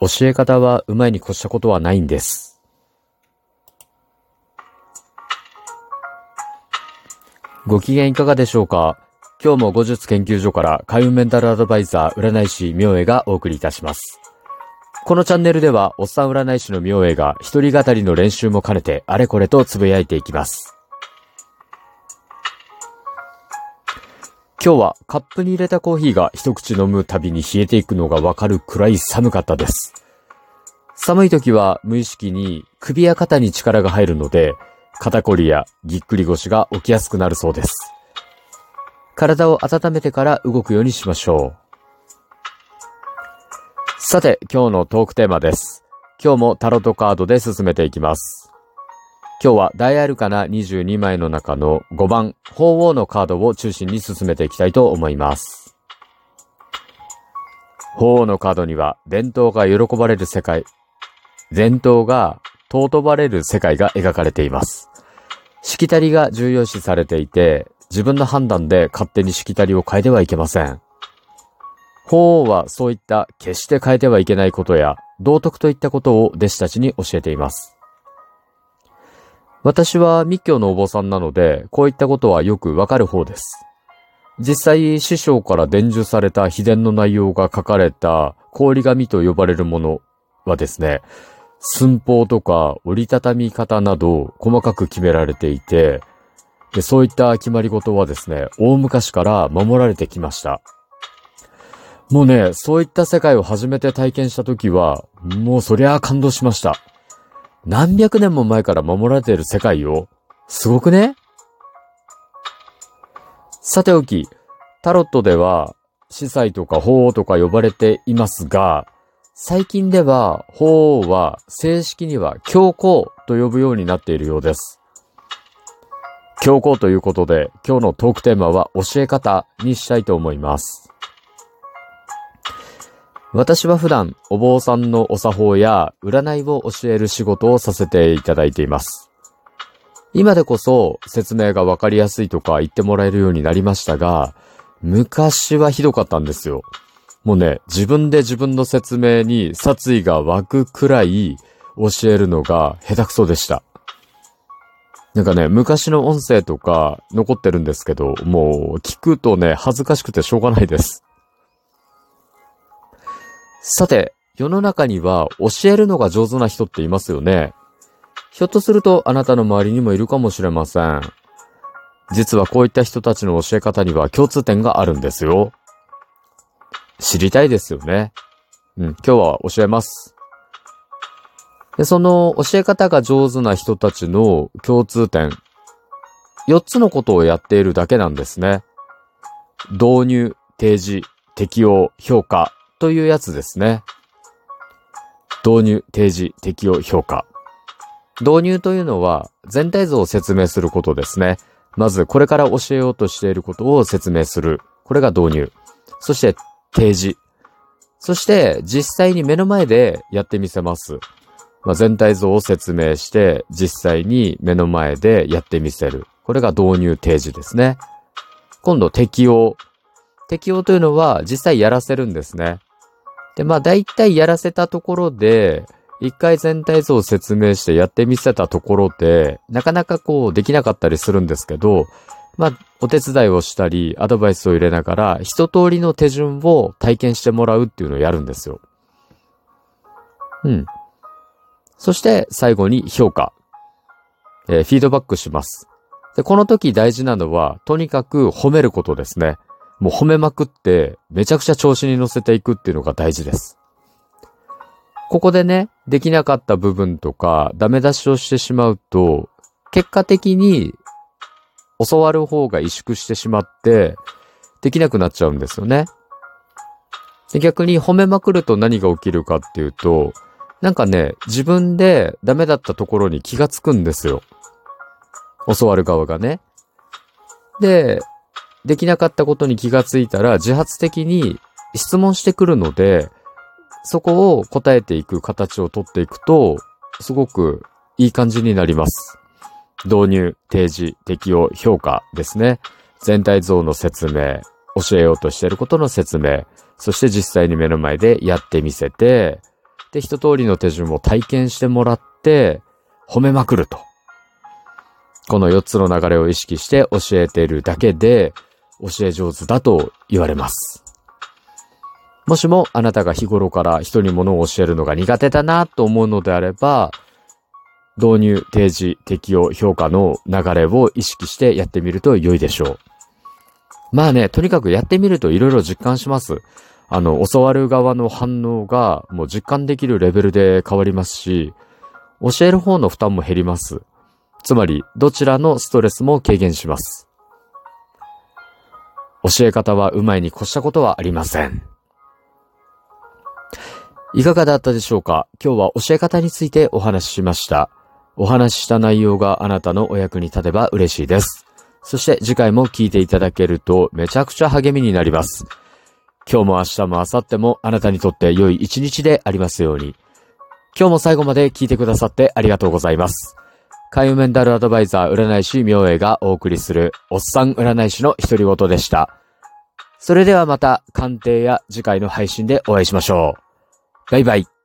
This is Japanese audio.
教え方は上手いに越したことはないんです。ご機嫌いかがでしょうか？今日も後日研究所から開運メンタルアドバイザー占い師明恵がお送りいたします。このチャンネルでは、おっさん占い師の明恵が一人語りの練習も兼ねてあれこれとつぶやいていきます。今日はカップに入れたコーヒーが一口飲むたびに冷えていくのがわかるくらい寒かったです。寒い時は無意識に首や肩に力が入るので、肩こりやぎっくり腰が起きやすくなるそうです。体を温めてから動くようにしましょう。さて、今日のトークテーマです。今日もタロットカードで進めていきます。今日は大アルカナ22枚の中の5番、鳳凰のカードを中心に進めていきたいと思います。鳳凰のカードには伝統が喜ばれる世界、伝統が尊ばれる世界が描かれています。しきたりが重要視されていて、自分の判断で勝手にしきたりを変えてはいけません。鳳凰はそういった決して変えてはいけないことや道徳といったことを弟子たちに教えています。私は密教のお坊さんなので、こういったことはよくわかる方です。実際、師匠から伝授された秘伝の内容が書かれた氷紙と呼ばれるものはですね、寸法とか折りたたみ方など細かく決められていて、でそういった決まり事はですね、大昔から守られてきました。もうね、そういった世界を初めて体験した時は、もうそりゃあ感動しました。何百年も前から守られている世界を、すごくね？さておき、タロットでは、司祭とか法王とか呼ばれていますが、最近では法王は正式には教皇と呼ぶようになっているようです。教皇ということで、今日のトークテーマは教え方にしたいと思います。私は普段、お坊さんのお作法や占いを教える仕事をさせていただいています。今でこそ説明がわかりやすいとか言ってもらえるようになりましたが、昔はひどかったんですよ。もうね、自分で自分の説明に殺意が湧くくらい教えるのが下手くそでした。なんかね、昔の音声とか残ってるんですけど、もう聞くとね、恥ずかしくてしょうがないです。さて、世の中には教えるのが上手な人っていますよね。ひょっとするとあなたの周りにもいるかもしれません。実はこういった人たちの教え方には共通点があるんですよ。知りたいですよね。うん、今日は教えます。で、その教え方が上手な人たちの共通点、4つのことをやっているだけなんですね。導入、提示、適用、評価、というやつですね。導入、提示、適用、評価。導入というのは全体像を説明することですね。まずこれから教えようとしていることを説明する。これが導入。そして提示。そして実際に目の前でやってみせます。まあ、全体像を説明して実際に目の前でやってみせる。これが導入提示ですね。今度適用。適用というのは実際やらせるんですね。で、まあ大体やらせたところで、一回全体像を説明してやってみせたところで、なかなかこうできなかったりするんですけど、まあお手伝いをしたり、アドバイスを入れながら、一通りの手順を体験してもらうっていうのをやるんですよ。うん。そして最後に評価。えー、フィードバックします。で、この時大事なのは、とにかく褒めることですね。もう褒めまくって、めちゃくちゃ調子に乗せていくっていうのが大事です。ここでね、できなかった部分とか、ダメ出しをしてしまうと、結果的に、教わる方が萎縮してしまって、できなくなっちゃうんですよね。で逆に褒めまくると何が起きるかっていうと、なんかね、自分でダメだったところに気がつくんですよ。教わる側がね。で、できなかったことに気がついたら自発的に質問してくるので、そこを答えていく形をとっていくと、すごくいい感じになります。導入、提示、適用、評価ですね。全体像の説明、教えようとしていることの説明、そして実際に目の前でやってみせて、で、一通りの手順を体験してもらって、褒めまくると。この4つの流れを意識して教えているだけで、教え上手だと言われます。もしもあなたが日頃から人に物を教えるのが苦手だなと思うのであれば、導入、提示、適用、評価の流れを意識してやってみると良いでしょう。まあね、とにかくやってみると色々実感します。あの、教わる側の反応がもう実感できるレベルで変わりますし、教える方の負担も減ります。つまり、どちらのストレスも軽減します。教え方は上手いに越したことはありません。いかがだったでしょうか？今日は教え方についてお話ししました。お話しした内容があなたのお役に立てば嬉しいです。そして次回も聞いていただけるとめちゃくちゃ励みになります。今日も明日も明後日もあなたにとって良い一日でありますように。今日も最後まで聞いてくださってありがとうございます。海運メンタルアドバイザー占い師明恵がお送りするおっさん占い師の独り言でした。それではまた鑑定や次回の配信でお会いしましょう。バイバイ。